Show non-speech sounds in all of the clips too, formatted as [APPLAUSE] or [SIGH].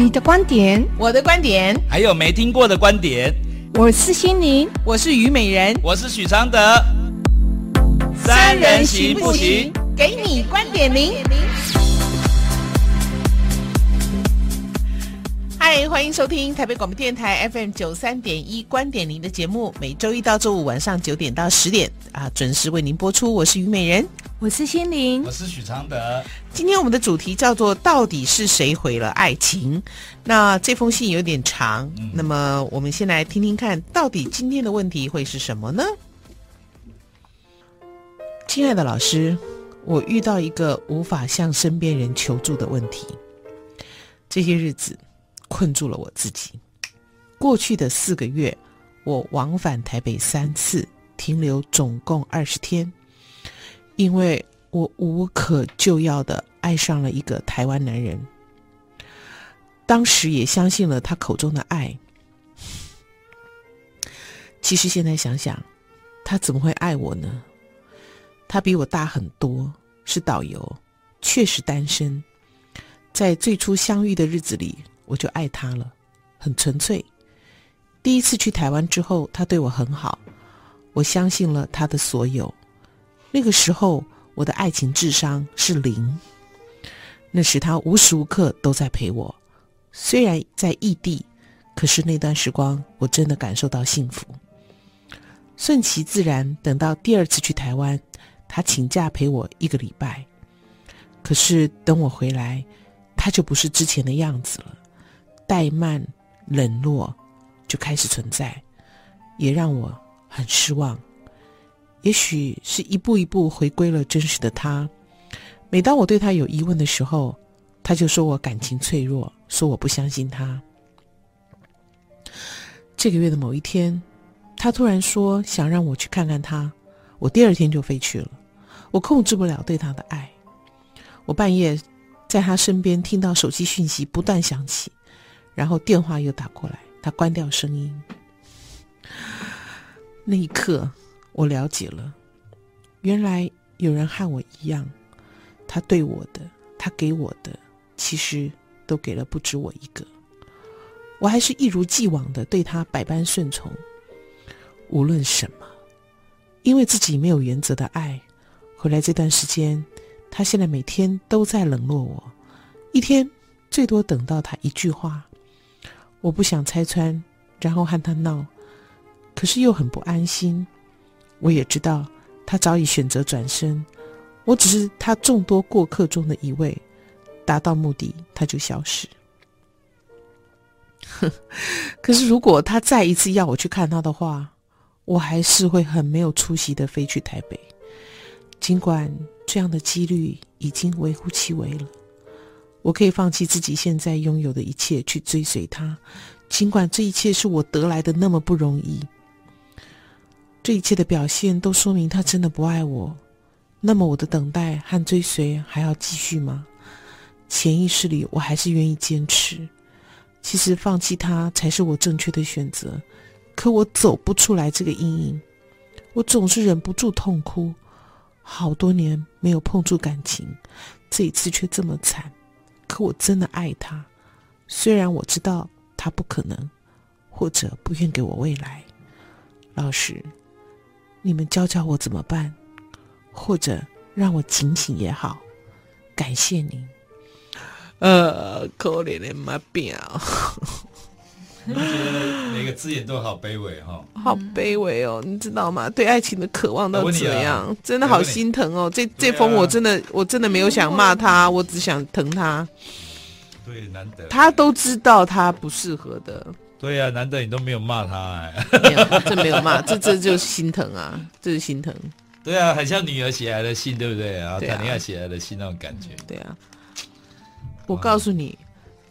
你的观点，我的观点，还有没听过的观点。我是心灵，我是虞美人，我是许常德。三人行不行？给你观点零。嗨，欢迎收听台北广播电台 FM 九三点一观点零的节目，每周一到周五晚上九点到十点啊，准时为您播出。我是虞美人。我是心灵，我是许常德。今天我们的主题叫做“到底是谁毁了爱情”。那这封信有点长，嗯、那么我们先来听听看，到底今天的问题会是什么呢？亲爱的老师，我遇到一个无法向身边人求助的问题。这些日子困住了我自己。过去的四个月，我往返台北三次，停留总共二十天。因为我无可救药的爱上了一个台湾男人，当时也相信了他口中的爱。其实现在想想，他怎么会爱我呢？他比我大很多，是导游，确实单身。在最初相遇的日子里，我就爱他了，很纯粹。第一次去台湾之后，他对我很好，我相信了他的所有。那个时候，我的爱情智商是零。那时他无时无刻都在陪我，虽然在异地，可是那段时光我真的感受到幸福。顺其自然，等到第二次去台湾，他请假陪我一个礼拜。可是等我回来，他就不是之前的样子了，怠慢、冷落就开始存在，也让我很失望。也许是一步一步回归了真实的他。每当我对他有疑问的时候，他就说我感情脆弱，说我不相信他。这个月的某一天，他突然说想让我去看看他，我第二天就飞去了。我控制不了对他的爱。我半夜在他身边听到手机讯息不断响起，然后电话又打过来，他关掉声音。那一刻。我了解了，原来有人和我一样，他对我的，他给我的，其实都给了不止我一个。我还是一如既往的对他百般顺从，无论什么，因为自己没有原则的爱。回来这段时间，他现在每天都在冷落我，一天最多等到他一句话。我不想拆穿，然后和他闹，可是又很不安心。我也知道，他早已选择转身，我只是他众多过客中的一位，达到目的他就消失。哼，[LAUGHS] 可是如果他再一次要我去看他的话，我还是会很没有出息的飞去台北，尽管这样的几率已经微乎其微了。我可以放弃自己现在拥有的一切去追随他，尽管这一切是我得来的那么不容易。这一切的表现都说明他真的不爱我，那么我的等待和追随还要继续吗？潜意识里我还是愿意坚持。其实放弃他才是我正确的选择，可我走不出来这个阴影，我总是忍不住痛哭。好多年没有碰触感情，这一次却这么惨。可我真的爱他，虽然我知道他不可能，或者不愿给我未来。老师。你们教教我怎么办，或者让我警醒也好，感谢您。呃，可怜的妈表，我觉得每个字眼都好卑微哈、哦，[LAUGHS] 好卑微哦，你知道吗？对爱情的渴望到怎样？啊、真的好心疼哦。这这封我真的我真的没有想骂他，我只想疼他。对，难得他都知道他不适合的。对呀、啊，难得你都没有骂他哎，没有，这没有骂，这这就是心疼啊，这是心疼。对啊，很像女儿写来的信，对不对？然后谈恋爱写来的信那种感觉。对啊，我告诉你，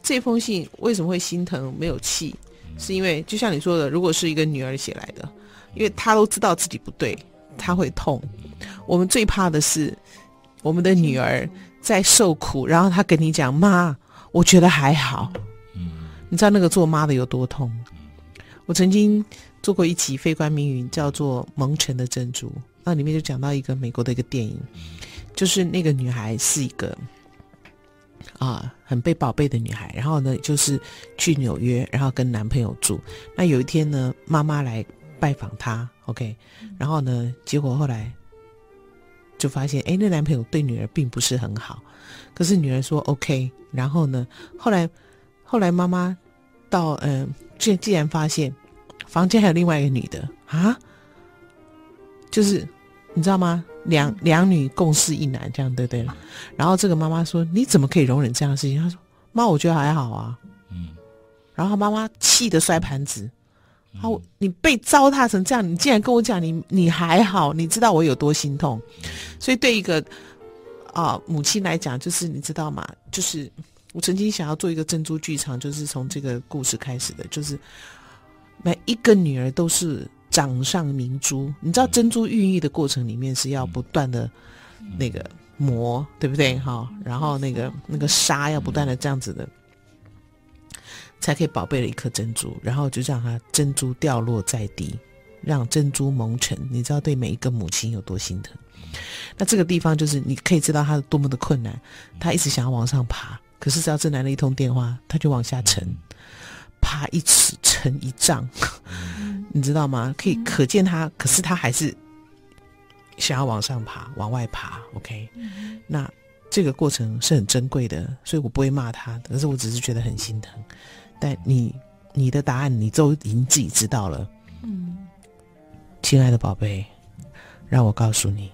这封信为什么会心疼没有气，是因为就像你说的，如果是一个女儿写来的，因为她都知道自己不对，她会痛。我们最怕的是我们的女儿在受苦，然后她跟你讲：“妈，我觉得还好。”你知道那个做妈的有多痛？我曾经做过一集《非关命运》，叫做《蒙尘的珍珠》，那里面就讲到一个美国的一个电影，就是那个女孩是一个啊，很被宝贝的女孩。然后呢，就是去纽约，然后跟男朋友住。那有一天呢，妈妈来拜访她，OK。然后呢，结果后来就发现，哎，那男朋友对女儿并不是很好。可是女儿说 OK。然后呢，后来后来妈妈到嗯，既、呃、既然发现房间还有另外一个女的啊，就是你知道吗？两两女共侍一男，这样对不对？然后这个妈妈说：“你怎么可以容忍这样的事情？”她说：“妈，我觉得还好啊。”嗯。然后妈妈气得摔盘子：“好、嗯，你被糟蹋成这样，你竟然跟我讲你你还好？你知道我有多心痛？”所以对一个啊、呃、母亲来讲，就是你知道吗？就是我曾经想要做一个珍珠剧场，就是从这个故事开始的，就是每一个女儿都是。掌上明珠，你知道珍珠孕育的过程里面是要不断的，那个磨，对不对？哈，然后那个那个沙要不断的这样子的，才可以宝贝了一颗珍珠，然后就让它珍珠掉落在地，让珍珠蒙尘。你知道对每一个母亲有多心疼？那这个地方就是你可以知道他多么的困难，他一直想要往上爬，可是只要这男的一通电话，他就往下沉。爬一尺沉一丈，你知道吗？可以可见他，可是他还是想要往上爬，往外爬。OK，那这个过程是很珍贵的，所以我不会骂他，可是我只是觉得很心疼。但你你的答案你都已经自己知道了，嗯，亲爱的宝贝，让我告诉你，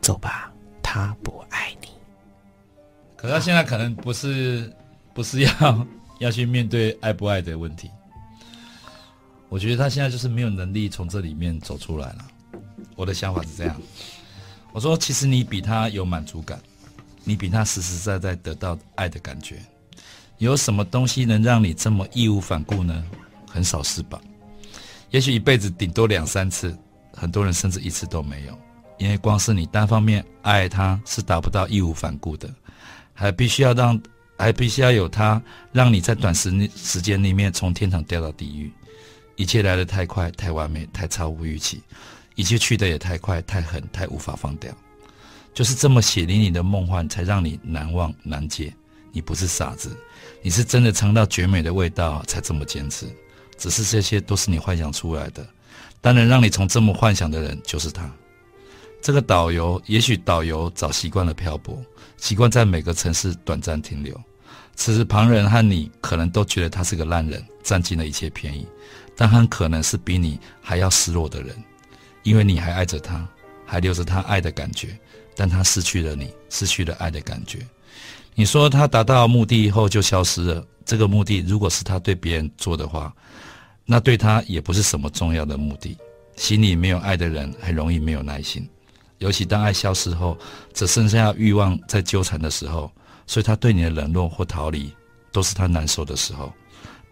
走吧，他不爱你。可是他现在可能不是不是要。要去面对爱不爱的问题，我觉得他现在就是没有能力从这里面走出来了。我的想法是这样，我说其实你比他有满足感，你比他实实在在得到爱的感觉。有什么东西能让你这么义无反顾呢？很少是吧？也许一辈子顶多两三次，很多人甚至一次都没有。因为光是你单方面爱他是达不到义无反顾的，还必须要让。还必须要有他，让你在短时时间里面从天堂掉到地狱，一切来得太快、太完美、太超乎预期，一切去得也太快、太狠、太无法放掉，就是这么血淋淋的梦幻，才让你难忘难解。你不是傻子，你是真的尝到绝美的味道才这么坚持。只是这些都是你幻想出来的，但能让你从这么幻想的人就是他。这个导游，也许导游早习惯了漂泊，习惯在每个城市短暂停留。此时，旁人和你可能都觉得他是个烂人，占尽了一切便宜，但很可能是比你还要失落的人，因为你还爱着他，还留着他爱的感觉，但他失去了你，失去了爱的感觉。你说他达到目的以后就消失了，这个目的如果是他对别人做的话，那对他也不是什么重要的目的。心里没有爱的人，很容易没有耐心，尤其当爱消失后，只剩下欲望在纠缠的时候。所以他对你的冷落或逃离，都是他难受的时候。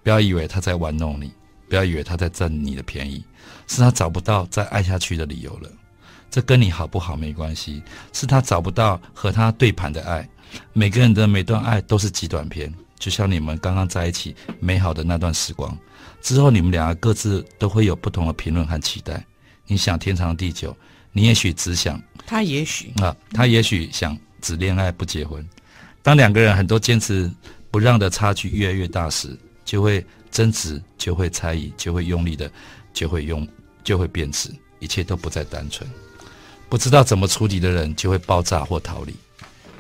不要以为他在玩弄你，不要以为他在占你的便宜，是他找不到再爱下去的理由了。这跟你好不好没关系，是他找不到和他对盘的爱。每个人的每段爱都是极短篇，就像你们刚刚在一起美好的那段时光，之后你们两个各自都会有不同的评论和期待。你想天长地久，你也许只想他也许啊，他也许想只恋爱不结婚。当两个人很多坚持不让的差距越来越大时，就会争执，就会猜疑，就会用力的，就会用，就会变质，一切都不再单纯。不知道怎么处理的人就会爆炸或逃离。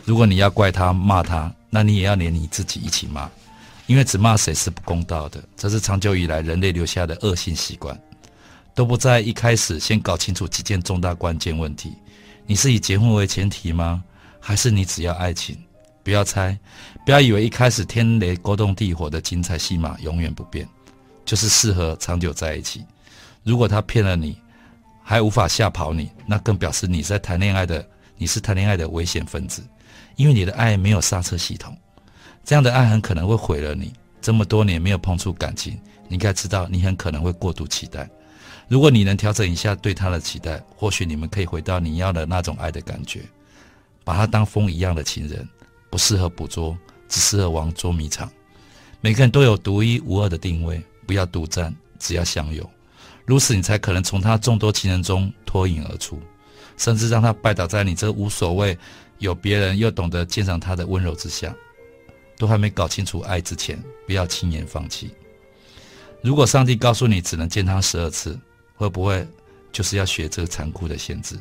如果你要怪他骂他，那你也要连你自己一起骂，因为只骂谁是不公道的。这是长久以来人类留下的恶性习惯，都不在一开始先搞清楚几件重大关键问题：你是以结婚为前提吗？还是你只要爱情？不要猜，不要以为一开始天雷勾动地火的精彩戏码永远不变，就是适合长久在一起。如果他骗了你，还无法吓跑你，那更表示你在谈恋爱的，你是谈恋爱的危险分子，因为你的爱没有刹车系统。这样的爱很可能会毁了你。这么多年没有碰触感情，你应该知道你很可能会过度期待。如果你能调整一下对他的期待，或许你们可以回到你要的那种爱的感觉，把他当风一样的情人。不适合捕捉，只适合玩捉迷藏。每个人都有独一无二的定位，不要独占，只要相有。如此，你才可能从他众多情人中脱颖而出，甚至让他拜倒在你这无所谓、有别人又懂得鉴赏他的温柔之下。都还没搞清楚爱之前，不要轻言放弃。如果上帝告诉你只能见他十二次，会不会就是要学这个残酷的限制？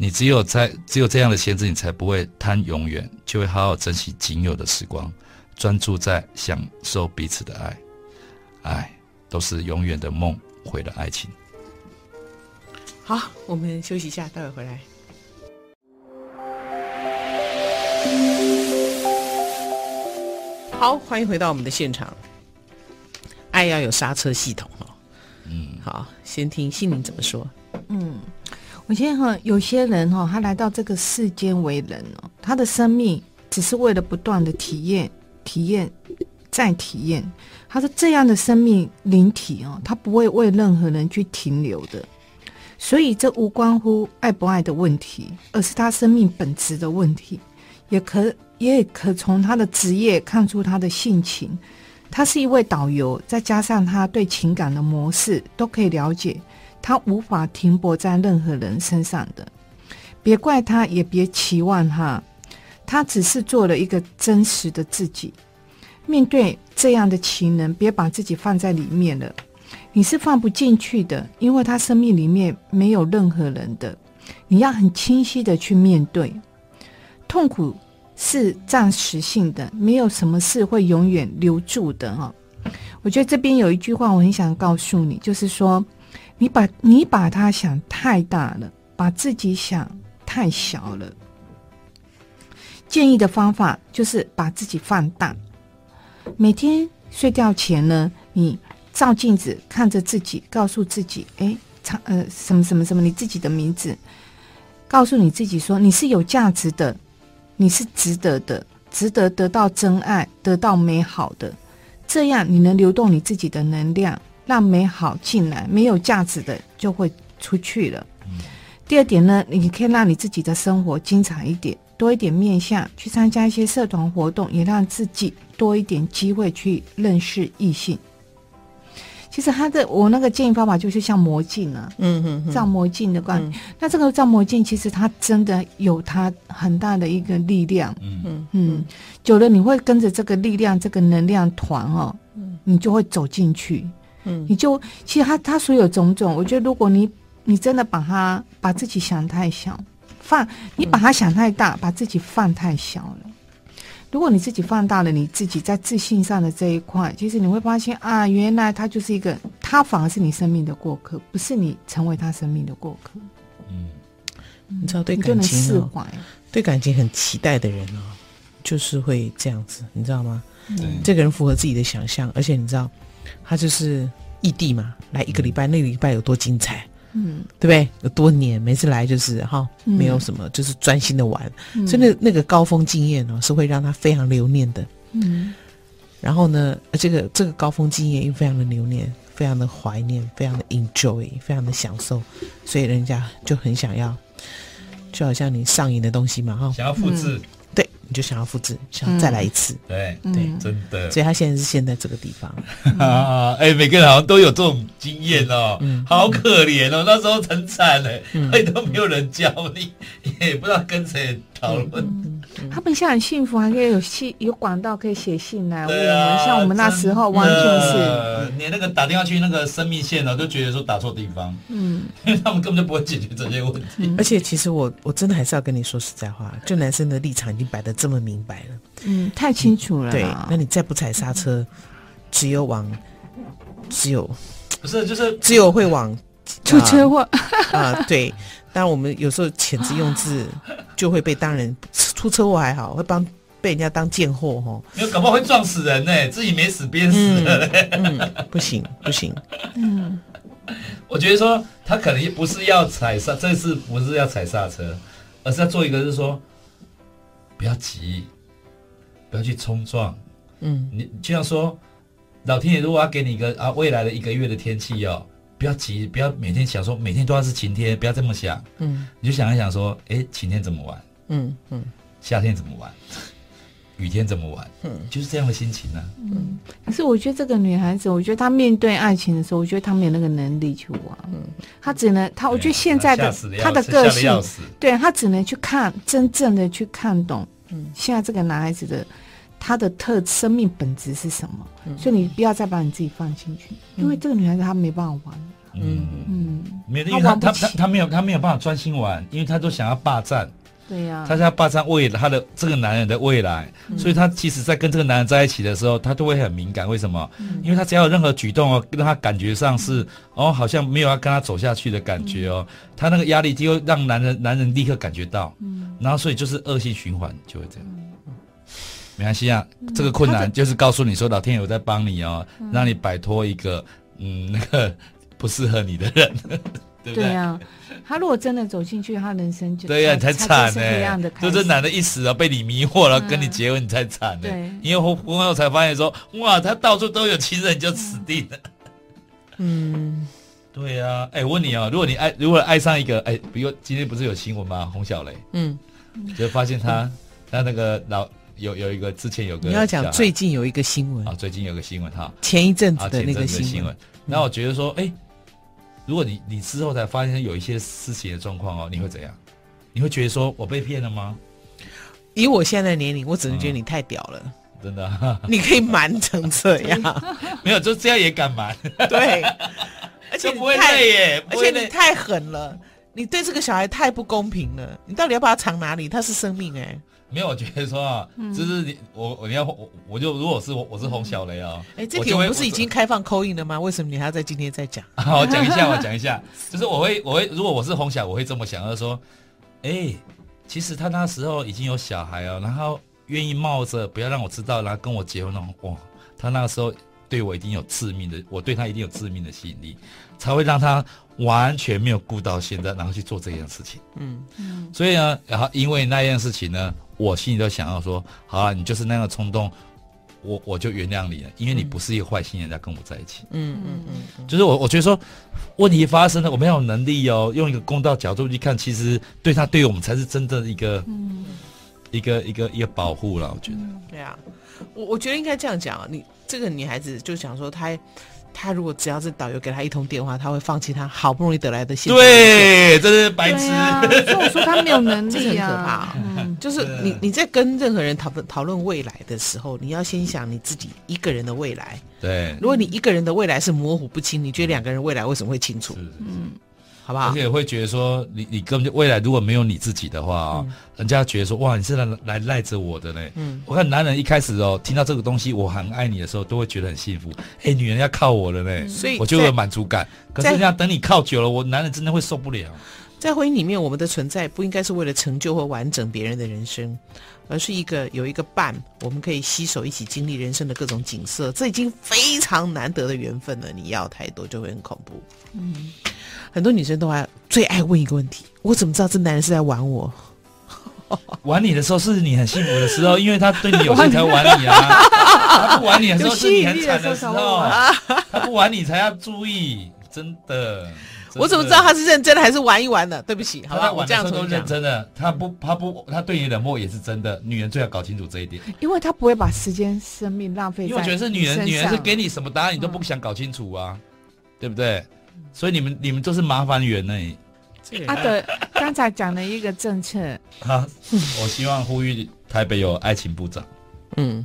你只有在只有这样的限制，你才不会贪永远，就会好好珍惜仅有的时光，专注在享受彼此的爱。爱都是永远的梦毁了爱情。好，我们休息一下，待会回来。好，欢迎回到我们的现场。爱要有刹车系统哦。嗯，好，先听心灵怎么说。嗯，我觉得哈，有些人哈，他来到这个世间为人哦，他的生命只是为了不断的体验、体验、再体验。他说这样的生命灵体哦，他不会为任何人去停留的。所以这无关乎爱不爱的问题，而是他生命本质的问题。也可也可从他的职业看出他的性情。他是一位导游，再加上他对情感的模式都可以了解，他无法停泊在任何人身上的。别怪他，也别期望他，他只是做了一个真实的自己。面对这样的情人，别把自己放在里面了，你是放不进去的，因为他生命里面没有任何人的。你要很清晰的去面对痛苦。是暂时性的，没有什么事会永远留住的哈。我觉得这边有一句话，我很想告诉你，就是说，你把你把它想太大了，把自己想太小了。建议的方法就是把自己放大。每天睡觉前呢，你照镜子看着自己，告诉自己，哎，唱呃什么什么什么，你自己的名字，告诉你自己说，你是有价值的。你是值得的，值得得到真爱，得到美好的，这样你能流动你自己的能量，让美好进来，没有价值的就会出去了。嗯。第二点呢，你可以让你自己的生活精彩一点，多一点面向，去参加一些社团活动，也让自己多一点机会去认识异性。其实他的我那个建议方法就是像魔镜啊，嗯嗯，照魔镜的关系。那这个照魔镜其实它真的有它很大的一个力量，嗯嗯嗯，久了你会跟着这个力量、这个能量团哦，嗯，你就会走进去，嗯，你就其实他他所有种种，我觉得如果你你真的把他把自己想太小，放你把他想太大，把自己放太小了。如果你自己放大了你自己在自信上的这一块，其实你会发现啊，原来他就是一个，他反而是你生命的过客，不是你成为他生命的过客。嗯，你知道对感情释怀，对感情很期待的人哦，就是会这样子，你知道吗？嗯，这个人符合自己的想象，而且你知道，他就是异地嘛，来一个礼拜，那个礼拜有多精彩。嗯，对不对？有多年，每次来就是哈，没有什么，嗯、就是专心的玩。嗯、所以那那个高峰经验呢，是会让他非常留念的。嗯，然后呢，这个这个高峰经验又非常的留念，非常的怀念，非常的 enjoy，非常的享受，所以人家就很想要，就好像你上瘾的东西嘛，哈，想要复制。嗯你就想要复制，想要再来一次，对对，真的。所以他现在是现在这个地方，[LAUGHS] 哎，每个人好像都有这种经验哦，好可怜哦，那时候很惨嘞，哎，都没有人教你，也不知道跟谁讨论。他们现在很幸福，还可以有信有管道可以写信来问我们，像我们那时候完全是，你那个打电话去那个生命线呢，都觉得说打错地方，嗯，因 [LAUGHS] 为他们根本就不会解决这些问题。而且其实我我真的还是要跟你说实在话，就男生的立场已经摆得这么明白了，嗯，太清楚了。对，那你再不踩刹车，只有往，只有不是就是只有会往出车祸啊，对。当然，我们有时候遣词用字就会被当人出车祸还好，会帮被人家当贱货哈。没有，搞不好会撞死人呢，自己没死憋死了。嗯，[LAUGHS] 嗯，不行不行。嗯，我觉得说他可能不是要踩刹，这次不是要踩刹车，而是要做一个，就是说不要急，不要去冲撞。嗯，你就像说，老天爷如果要给你一个啊未来的一个月的天气哦。不要急，不要每天想说每天都要是晴天，不要这么想。嗯，你就想一想说，哎，晴天怎么玩？嗯嗯，夏天怎么玩？[LAUGHS] 雨天怎么玩？嗯，就是这样的心情呢、啊。嗯，可是我觉得这个女孩子，我觉得她面对爱情的时候，我觉得她没有那个能力去玩。嗯，她只能她，我觉得现在的她的个性，对她只能去看真正的去看懂。嗯，现在这个男孩子的她的特生命本质是什么，嗯、所以你不要再把你自己放进去，嗯、因为这个女孩子她没办法玩。嗯。嗯，没、嗯，因为她她她她没有她没有办法专心玩，因为她都想要霸占。对呀、啊，他在霸占未来他的这个男人的未来，嗯、所以她其实，在跟这个男人在一起的时候，她都会很敏感。为什么？嗯、因为她只要有任何举动哦，让他感觉上是哦，好像没有要跟他走下去的感觉哦，嗯、他那个压力就会让男人男人立刻感觉到，嗯，然后所以就是恶性循环就会这样。嗯、没关系啊，嗯、这个困难就是告诉你说，老天有在帮你哦，嗯、让你摆脱一个嗯 [LAUGHS] 那个不适合你的人。[LAUGHS] 对呀、啊，他如果真的走进去，他人生就对呀、啊，你才惨呢、欸。就这男的一死了，被你迷惑了，嗯、跟你结婚，你才惨呢、因为婚婚后才发现说，哇，他到处都有情人，就死定了。嗯，[LAUGHS] 对呀、啊。哎、问你啊，如果你爱，如果爱上一个，哎、欸，比如今天不是有新闻吗？洪小雷，嗯，就发现他，嗯、他那个老有有一个之前有个，你要讲最近有一个新闻啊，最近有个新闻哈，前一阵子的那个新闻，那我觉得说，哎、欸。如果你你之后才发现有一些事情的状况哦，你会怎样？你会觉得说我被骗了吗？以我现在的年龄，我只能觉得你太屌了，嗯、真的、啊。[LAUGHS] 你可以瞒成这样，[LAUGHS] 没有就这样也敢瞒？[LAUGHS] 对，而且不会累耶，而且你太狠了，你对这个小孩太不公平了，你到底要把他藏哪里？他是生命哎。没有，我觉得说啊，就是你我我你要我我就如果是我我是洪小雷啊，哎，这题我不是已经开放 call in 了吗？为什么你还要在今天再讲？[LAUGHS] 好，我讲一下，我讲一下，就是我会我会如果我是洪小，我会这么想，就是说，哎，其实他那时候已经有小孩哦，然后愿意冒着不要让我知道，然后跟我结婚那种，哇，他那个时候对我一定有致命的，我对他一定有致命的吸引力，才会让他完全没有顾到现在，然后去做这件事情。嗯嗯，所以呢，然后因为那件事情呢。我心里都想要说，好啊，你就是那个冲动，我我就原谅你了，因为你不是一个坏心人，在跟我在一起。嗯嗯嗯，就是我我觉得说，问题发生了，我们要有能力哦，用一个公道角度去看，其实对他对我们才是真正的一个，嗯、一个一个一个保护了。我觉得，对啊，我我觉得应该这样讲啊，你这个女孩子就想说她。他如果只要是导游给他一通电话，他会放弃他好不容易得来的幸福。对，这是白痴。所以我说他没有能力啊，很可怕。嗯，就是你你在跟任何人讨论讨论未来的时候，你要先想你自己一个人的未来。对，如果你一个人的未来是模糊不清，你觉得两个人未来为什么会清楚？嗯。好不好？而且会觉得说，你你根本就未来如果没有你自己的话啊、哦，嗯、人家觉得说，哇，你是来来赖着我的嘞。嗯，我看男人一开始哦，听到这个东西，我很爱你的时候，都会觉得很幸福。哎，女人要靠我了嘞，所以我就有满足感。可是这样等你靠久了，我男人真的会受不了。在婚姻里面，我们的存在不应该是为了成就或完整别人的人生，而是一个有一个伴，我们可以携手一起经历人生的各种景色。这已经非常难得的缘分了，你要太多就会很恐怖。嗯。很多女生都爱最爱问一个问题：我怎么知道这男人是在玩我？玩你的时候是你很幸福的时候，因为他对你有心才玩你啊。[LAUGHS] 他不玩你的时候是你很惨的时候。他不玩你才要注意，真的。我怎么知道他是认真的还是玩一玩的？对不起，好吧，我这样说都认真的。他不，他不，他对你冷漠也是真的。女人最好搞清楚这一点，因为他不会把时间、生命浪费。因为我觉得是女人，女人是给你什么答案你都不想搞清楚啊，对不对？所以你们你们都是麻烦源呢。阿德刚才讲了一个政策，好，我希望呼吁台北有爱情部长。嗯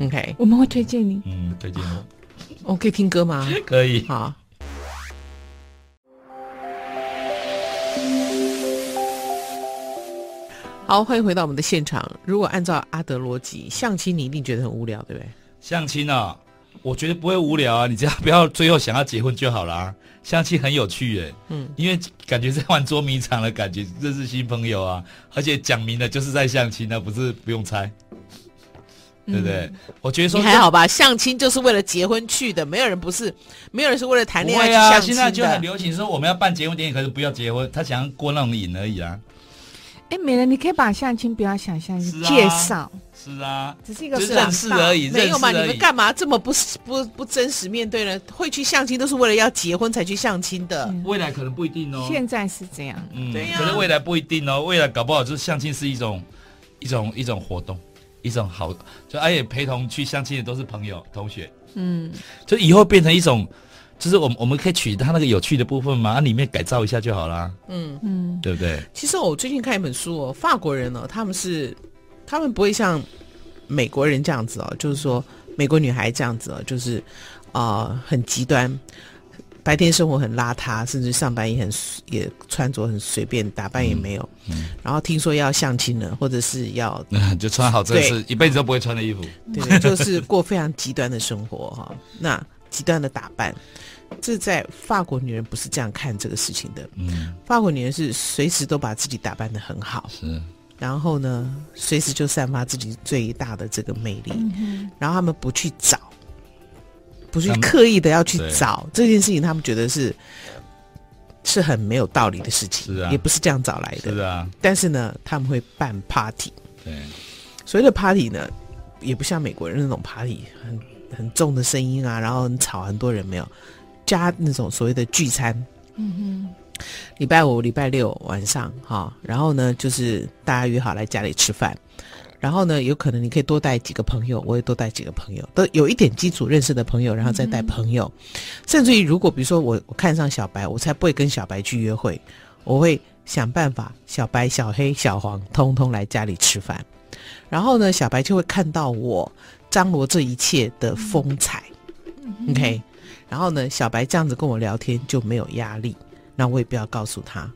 ，OK，我们会推荐你。嗯，推荐我。我可以听歌吗？可以。好。好，欢迎回到我们的现场。如果按照阿德逻辑，相亲你一定觉得很无聊，对不对？相亲啊。我觉得不会无聊啊，你只要不要最后想要结婚就好啦。相亲很有趣耶，嗯，因为感觉在玩捉迷藏的感觉，认识新朋友啊，而且讲明了就是在相亲，那不是不用猜，嗯、对不对？我觉得说你还好吧，相亲就是为了结婚去的，没有人不是，没有人是为了谈恋爱去相亲的。现在就很流行说我们要办结婚典礼，可是不要结婚，他想要过那种瘾而已啊。哎，美人，你可以把相亲不要想象是介绍，是啊，只是一个认识而已，没有嘛？你们干嘛这么不不不真实面对呢？会去相亲都是为了要结婚才去相亲的，未来可能不一定哦。现在是这样，嗯，对呀。可能未来不一定哦，未来搞不好就是相亲是一种一种一种活动，一种好，就而且陪同去相亲的都是朋友同学，嗯，就以后变成一种。就是我们我们可以取它那个有趣的部分嘛，啊，里面改造一下就好啦。嗯嗯，对不对？其实我最近看一本书哦，法国人哦，他们是他们不会像美国人这样子哦，就是说美国女孩这样子哦，就是啊、呃、很极端。白天生活很邋遢，甚至上班也很也穿着很随便，打扮也没有。嗯嗯、然后听说要相亲了，或者是要就穿好这是，一辈子都不会穿的衣服。对，对，[LAUGHS] 就是过非常极端的生活哈。那极端的打扮，这在法国女人不是这样看这个事情的。嗯，法国女人是随时都把自己打扮的很好，是。然后呢，随时就散发自己最大的这个魅力。嗯、然后他们不去找。不去刻意的要去找这件事情，他们觉得是是很没有道理的事情，是啊，也不是这样找来的，是啊。但是呢，他们会办 party，对，所谓的 party 呢，也不像美国人那种 party，很很重的声音啊，然后很吵，很多人没有，加那种所谓的聚餐，嗯哼，礼拜五、礼拜六晚上哈，然后呢，就是大家约好来家里吃饭。然后呢，有可能你可以多带几个朋友，我也多带几个朋友，都有一点基础认识的朋友，然后再带朋友。嗯、甚至于，如果比如说我我看上小白，我才不会跟小白去约会，我会想办法小白、小黑、小黄通通来家里吃饭。然后呢，小白就会看到我张罗这一切的风采。嗯、OK，然后呢，小白这样子跟我聊天就没有压力，那我也不要告诉他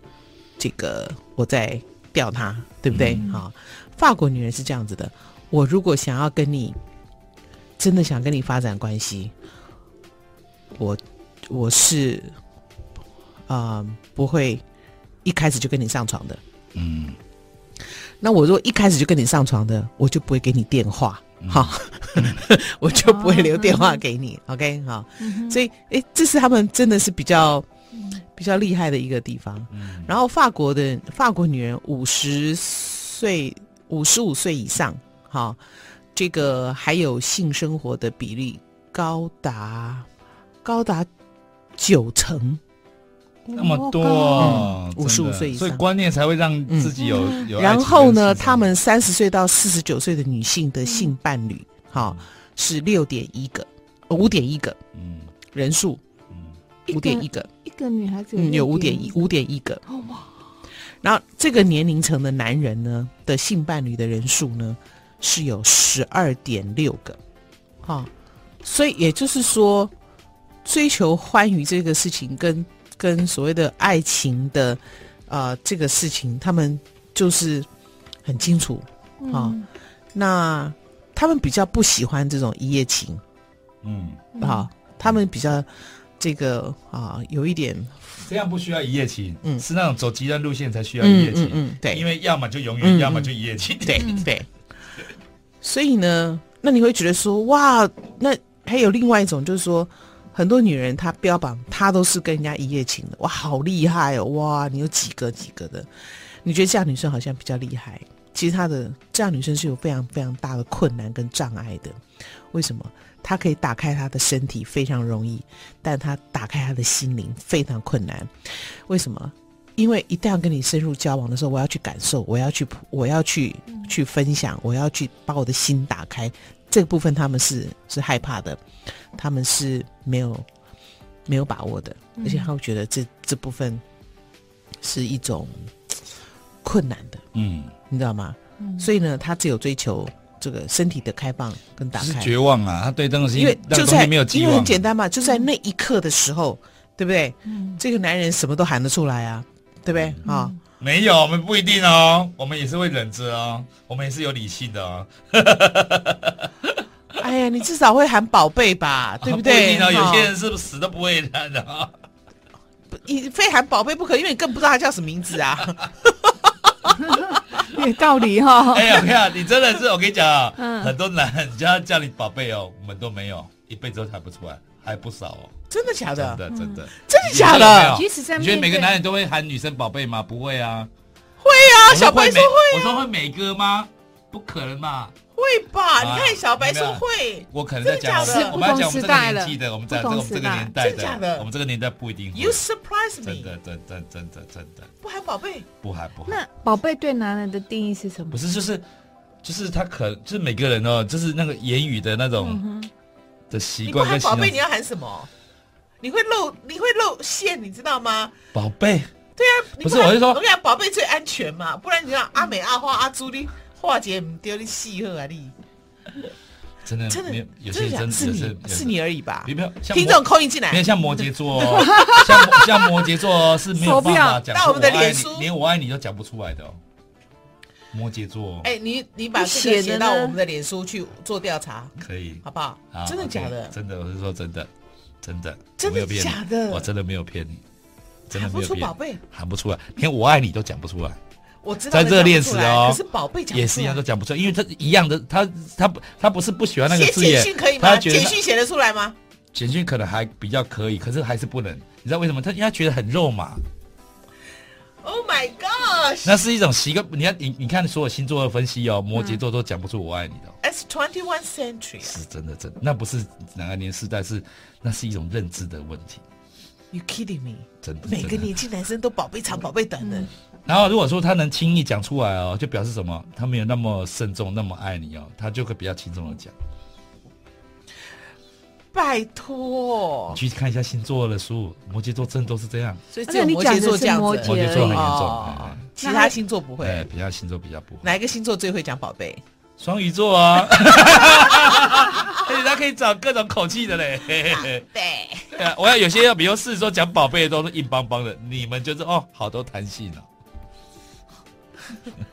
这个我在钓他，对不对？好、嗯。法国女人是这样子的，我如果想要跟你真的想跟你发展关系，我我是啊、呃、不会一开始就跟你上床的。嗯，那我如果一开始就跟你上床的，我就不会给你电话，哈、嗯，[LAUGHS] 我就不会留电话给你。哦、OK，好，嗯、所以哎，这是他们真的是比较比较厉害的一个地方。嗯、然后法国的法国女人五十岁。五十五岁以上，哈，这个还有性生活的比例高达高达九成，那么多，五十五岁以上，所以观念才会让自己有、嗯、有。然后呢，他们三十岁到四十九岁的女性的性伴侣，哈、嗯，是六点一个，五点一个，嗯，人数，嗯，五点一个，一个女孩子嗯，有五点一，五点一个，哇。然后这个年龄层的男人呢的性伴侣的人数呢是有十二点六个，哈、哦，所以也就是说，追求欢愉这个事情跟跟所谓的爱情的呃这个事情，他们就是很清楚，啊、那他们比较不喜欢这种一夜情，嗯，好、哦，他们比较这个啊、呃、有一点。这样不需要一夜情，嗯，是那种走极端路线才需要一夜情，嗯，嗯，嗯，对，因为要么就永远，嗯、要么就一夜情，对对。所以呢，那你会觉得说，哇，那还有另外一种，就是说，很多女人她标榜她都是跟人家一夜情的，哇，好厉害哦，哇，你有几个几个的？你觉得这样女生好像比较厉害？其实她的这样女生是有非常非常大的困难跟障碍的，为什么？她可以打开她的身体非常容易，但她打开她的心灵非常困难。为什么？因为一旦要跟你深入交往的时候，我要去感受，我要去，我要去去分享，我要去把我的心打开。这个部分他们是是害怕的，他们是没有没有把握的，而且他会觉得这这部分是一种困难的。嗯，你知道吗？嗯，所以呢，他只有追求。这个身体的开放跟打开，是绝望啊！他对东西，因为就在没有因为很简单嘛，就在那一刻的时候，对不对？嗯，这个男人什么都喊得出来啊，对不对？啊、嗯，哦、没有，我们不一定哦，我们也是会忍着哦，我们也是有理性的哦。[LAUGHS] 哎呀，你至少会喊宝贝吧，对不对？不一定哦，有些人是不是死都不会喊的啊？[LAUGHS] 你非喊宝贝不可，因为你更不知道他叫什么名字啊。[LAUGHS] [LAUGHS] 有道理哈！哎呀，看你真的是，我跟你讲啊，[LAUGHS] 很多男人叫他叫你宝贝哦，我们都没有，一辈子都猜不出来，还不少哦。真的假的？真的真的真的假的？即使在，你觉得每个男人都会喊女生宝贝吗？不会啊。会啊，小白说会。我说会美哥吗？不可能嘛。会吧？你看小白说会。我可能在讲，我们要讲我们这个年纪的，我们在这个这个年代的，我们这个年代不一定。You surprise me！真的，真真真的真的。不喊宝贝？不喊不喊。那宝贝对男人的定义是什么？不是，就是就是他可就是每个人哦，就是那个言语的那种的习惯。不喊宝贝，你要喊什么？你会露你会露馅，你知道吗？宝贝。对啊，不是，我是说，我跟你讲，宝贝最安全嘛，不然你讲阿美、阿花、阿朱的。化解唔丢你细喝啊你，真的真的没有，有真的假的？些人是你是你而已吧？你？没有像听摩众扣音进没有来，像摩羯座哦，[LAUGHS] 像像摩羯座哦是没有办法讲到我们的出我爱你脸书。连我爱你都讲不出来的哦。摩羯座，哎，你你把这个写到我们的脸书去做调查，可以，好不好？好？真的假的？真的，我是说真的，真的，真的假的？我真的没有骗你，真的喊不没有骗你出宝贝，喊不出来，连我爱你都讲不出来，我知道在热恋时哦可是宝贝讲也是一样都讲不出来，因为他一样的，他他他不是不喜欢那个字眼简讯可以，吗？简讯写得出来吗？简讯可能还比较可以，可是还是不能，你知道为什么？他因为他觉得很肉麻，Oh my gosh! 那是一种习惯。你看，你你看所有星座的分析哦，摩羯座都讲不出我爱你的哦、It's twenty one century. 是真的，真的，那不是哪个年世代，是那是一种认知的问题，You kidding me? 真的。每个年轻男生都宝贝长宝贝短的，然后如果说他能轻易讲出来哦，就表示什么？他没有那么慎重，那么爱你哦，他就会比较轻松的讲。拜托你。去看一下星座的书，摩羯座真的都是这样，所以只有摩羯座这样子摩羯座很严重，哦哎其他星座不会哎，会。比较星座比较不会。哪一个星座最会讲宝贝？双鱼座啊，而且他可以找各种口气的嘞。对，[LAUGHS] 我要有些要，比如狮子座讲宝贝的都是硬邦邦的，你们就是哦，好多弹性哦。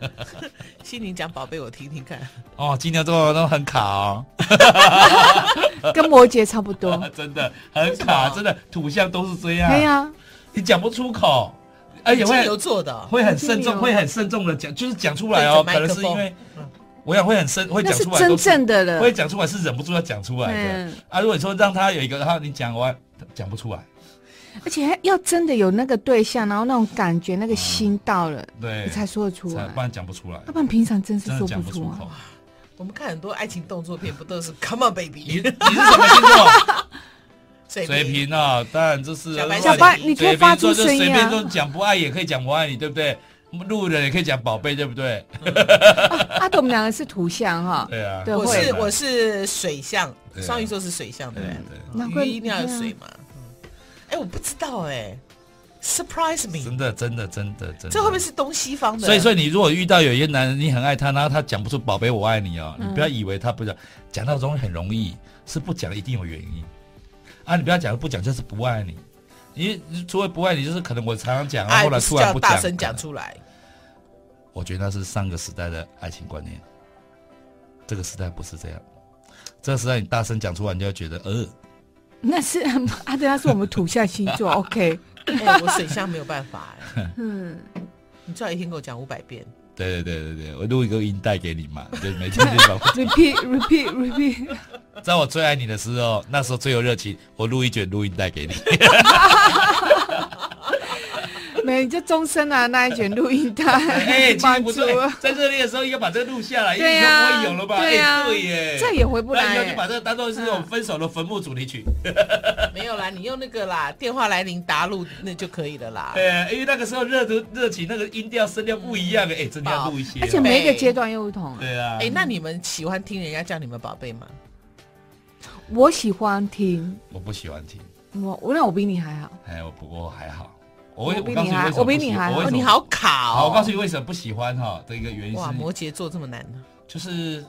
[LAUGHS] 心灵讲宝贝，我听听看。哦，金牛座都很卡哦，[LAUGHS] 跟摩羯差不多。[LAUGHS] 真的很卡，真的土象都是这样。对呀、你讲不出口，而且会金牛座的哦，会很慎重，会很慎重的讲，就是讲出来哦。可能是因为，我想会很深，会讲出来都是真正的了会。讲出来是忍不住要讲出来的嗯啊。如果你说让他有一个，然后你讲完讲不出来，而且还要真的有那个对象，然后那种感觉，那个心到了，对，你才说得出来，不然讲不出来要，不然平常真是说不出口。我们看很多爱情动作片，不都是 Come on baby？你你是什么星座？[LAUGHS] 水水瓶啊，当然这是小白小白你可以水发出声音啊随便说讲不爱也可以讲我爱你，对不对？路人也可以讲宝贝，对不对？阿斗，我们两个是图像哈，[LAUGHS] 对啊，我是我是水象，双鱼座是水象，对对不对？难怪鱼一定要有水嘛。嗯哎，我不知道哎，surprise 真 me，真的真的真的真的，这会不会是东西方的？所以说，你如果遇到有一些男人，你很爱他，然后他讲不出“宝贝，我爱你”哦，嗯。你不要以为他不讲，讲到容易很容易，是不讲一定有原因。啊！你不要讲不讲就是不爱你，因为除非不爱你，就是可能我常常讲，然后后来突然不讲，大声讲出来。我觉得那是上个时代的爱情观念，这个时代不是这样。这个时代你大声讲出来，你就会觉得呃，那是阿德，[LAUGHS] 那是我们土象星座，[LAUGHS] OK，哎，我水象没有办法哎，嗯，你最好一天给我讲五百遍。对对对对对，我录一个音带给你嘛，就每天 [LAUGHS] 就把。repeat repeat repeat，在我最爱你的时候，那时候最有热情，我录一卷录音带给你。[LAUGHS] 没，你就终身啊那一卷录音带，[LAUGHS] 哎，[LAUGHS] 其实放出不对，在热恋的时候应该把这个录下来，因为以后对呀不会有了吧？对呀哎，对耶，这也回不那以后就把。这个当做是我们分手的坟墓主题曲。没有啦，你用那个啦，电话来临答录那就可以了啦。对，因为那个时候热的热情，那个音调声调不一样，哎，真的要录一些哦。而且每一个阶段又不同。对啊，哎，那你们喜欢听人家叫你们宝贝吗？我喜欢听，我不喜欢听，我我那我比你还好，哎，我不过还好，我我我告诉你为什么比你还我比你还你好卡好，哦。我告诉你为什么不喜欢哈的一个原因哇，摩羯座这么难呢？就是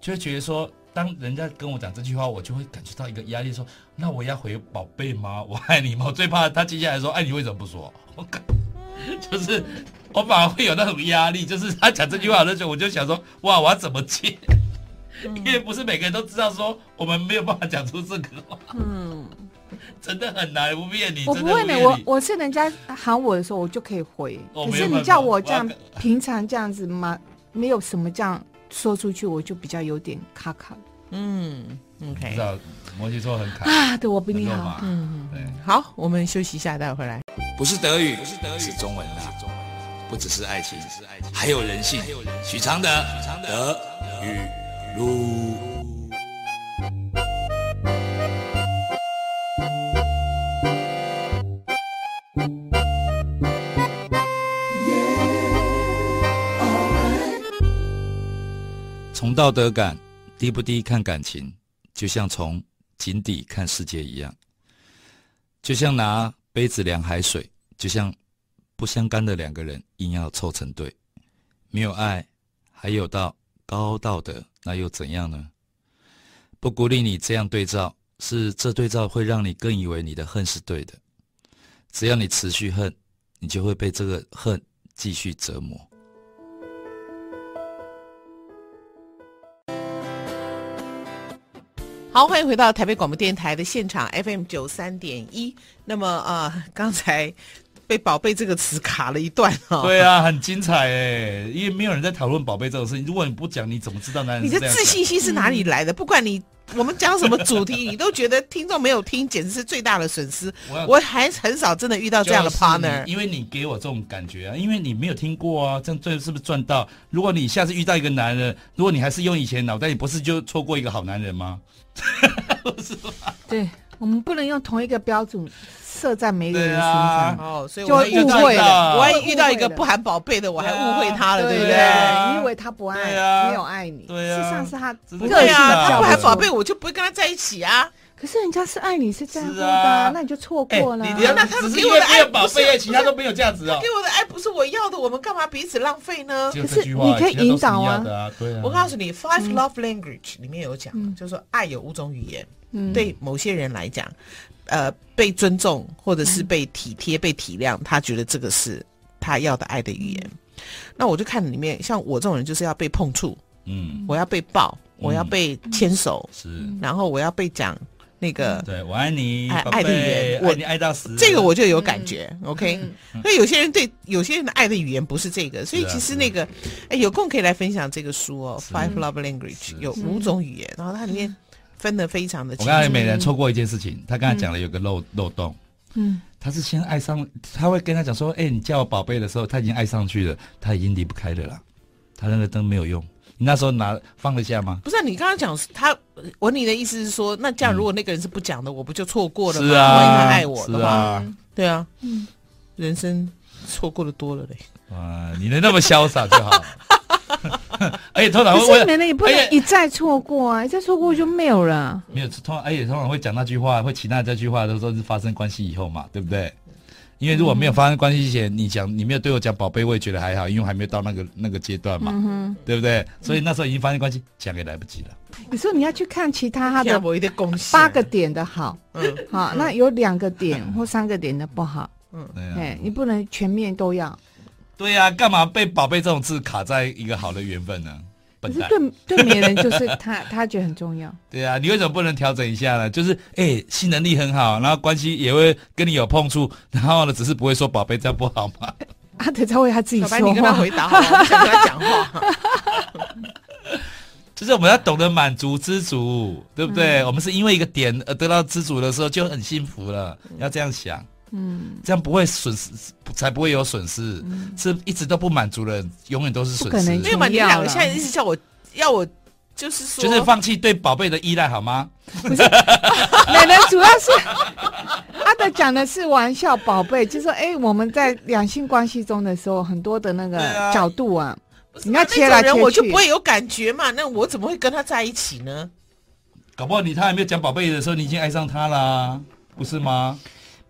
就会觉得说，当人家跟我讲这句话，我就会感觉到一个压力，说那我要回宝贝吗？我爱你吗？我最怕他接下来说，爱，你为什么不说？我感 [LAUGHS] 就是我反而会有那种压力，就是他讲这句话的时候，我就想说，哇，我要怎么接？因为不是每个人都知道说我们没有办法讲出这个话，嗯，[LAUGHS] 真的很难，不骗你，我不会呢，我我是人家喊我的时候，我就可以回。可是你叫我这样我平常这样子嘛，没有什么这样说出去，我就比较有点卡卡嗯，OK，道摩羯座很卡，啊。对，我比你好。嗯，对。好，我们休息一下，待会回来。不是德语，不是德语，是中文啦。不只是爱情，还有人性。许常德，德语路。道德感低不低看感情，就像从井底看世界一样，就像拿杯子量海水，就像不相干的两个人硬要凑成对，没有爱，还有到高道德那又怎样呢？不鼓励你这样对照，是这对照会让你更以为你的恨是对的。只要你持续恨，你就会被这个恨继续折磨。好，欢迎回到台北广播电台的现场 FM 九三点一。那么啊、呃，刚才。被“宝贝”这个词卡了一段哈，对啊，很精彩哎，因为没有人在讨论宝贝这种事情。如果你不讲，你怎么知道男人？你的自信心是哪里来的？嗯、不管你我们讲什么主题，你都觉得听众没有听，简直是最大的损失。我，我还很少真的遇到这样的 partner，因为你给我这种感觉啊，因为你没有听过啊，这样赚是不是赚到？如果你下次遇到一个男人，如果你还是用以前脑袋，你不是就错过一个好男人吗？是吧？对，我们不能用同一个标准。设在每个人身上，啊、哦，所以我误会了。万一遇到一个不含宝贝的，我还误会他了，对不对？你以为他不爱，没有爱你，对啊，事实上是他不对啊，他不含宝贝，我就不会跟他在一起啊。可是人家是爱你，是在乎的，啊，那你就错过了。你那他们给我的爱宝贝，其他都没有价值啊。给我的爱不是我要的，我们干嘛彼此浪费呢？可是你可以引导啊。我告诉你，Five Love Language 里面有讲，就是说爱有五种语言，对某些人来讲。呃，被尊重或者是被体贴、嗯、被体谅，他觉得这个是他要的爱的语言。那我就看里面，像我这种人就是要被碰触，嗯，我要被抱，我要被牵手，是、嗯，然后我要被讲那个，对我爱你，爱爱的语言，我爱你爱到死，这个我就有感觉。嗯、OK，所以有些人对有些人的爱的语言不是这个，所以其实那个，哎、啊，有空可以来分享这个书哦，《Five Love Language》有五种语言，然后它里面。分得非常的清楚。我刚才美人错过一件事情，他刚才讲了有个漏、嗯、漏洞，嗯，他是先爱上，他会跟他讲说，哎、欸，你叫我宝贝的时候，他已经爱上去了，他已经离不开了啦，他那个灯没有用，你那时候拿放得下吗？不是、啊，你刚刚讲他，我你的意思是说，那这样如果那个人是不讲的，嗯、我不就错过了吗？是啊，万一他爱我的话，啊对啊，嗯，人生错过的多了嘞。啊，你能那么潇洒就好。[LAUGHS] 而且通常会，可是你不能一再错过啊，一再错过就没有了。没有通，而且通常会讲那句话，会期待这句话，都说是发生关系以后嘛，对不对？因为如果没有发生关系前，你讲你没有对我讲宝贝，我也觉得还好，因为还没有到那个那个阶段嘛，嗯、对不对？所以那时候已经发生关系，讲也来不及了。你说你要去看其他他的八个点的好，嗯，好，那有两个点或三个点的不好，嗯，哎，你不能全面都要。对呀、啊，干嘛被“宝贝”这种字卡在一个好的缘分呢？可是对对别人就是他，[LAUGHS] 他觉得很重要。对呀、啊，你为什么不能调整一下呢？就是哎，性能力很好，然后关系也会跟你有碰触，然后呢，只是不会说“宝贝”这样不好吗？阿德在为他自己说话，你跟他回答好，我想跟他讲话。[LAUGHS] 就是我们要懂得满足、知足，对不对？嗯、我们是因为一个点而得到知足的时候，就很幸福了。要这样想。嗯，这样不会损失，才不会有损失。嗯、是一直都不满足的人，永远都是损失。因为嘛，你两个现在一直叫我要我，就是说，就是放弃对宝贝的依赖，好吗？不是，[LAUGHS] 奶奶主要是阿德讲的是玩笑，宝贝，就是说，哎、欸，我们在两性关系中的时候，很多的那个角度啊，啊你要切来切去，我就不会有感觉嘛。那我怎么会跟他在一起呢？搞不好你他还没有讲宝贝的时候，你已经爱上他了，不是吗？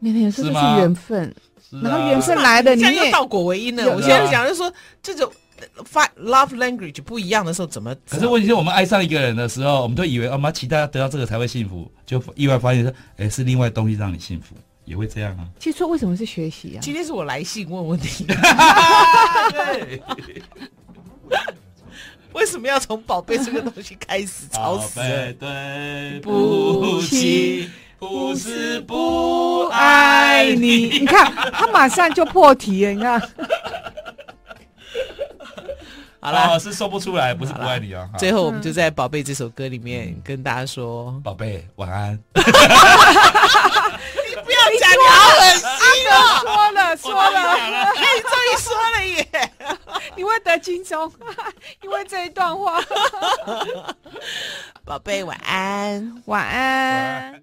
那天说的是缘分，然后缘分来的，你现在又倒果为因了。我现在想就是说，这种 five love language 不一样的时候，怎么？可是问题是我们爱上一个人的时候，我们都以为我们要期待他得到这个才会幸福，就意外发现说，哎，是另外东西让你幸福，也会这样啊。其实说为什么是学习啊？今天是我来信问问题。对，为什么要从宝贝这个东西开始？[LAUGHS] 吵死了！对不起。不是不爱你，你看他马上就破题了，你看。[LAUGHS] 好了，是说不出来，不是不爱你啊。最后我们就在《宝贝》这首歌里面跟大家说：“宝贝，晚安。[LAUGHS] ”你不要讲，你好狠心哦！说了说了，你终于说了耶！[LAUGHS] 你会得轻松，因为这一段话。宝贝，晚安，晚安。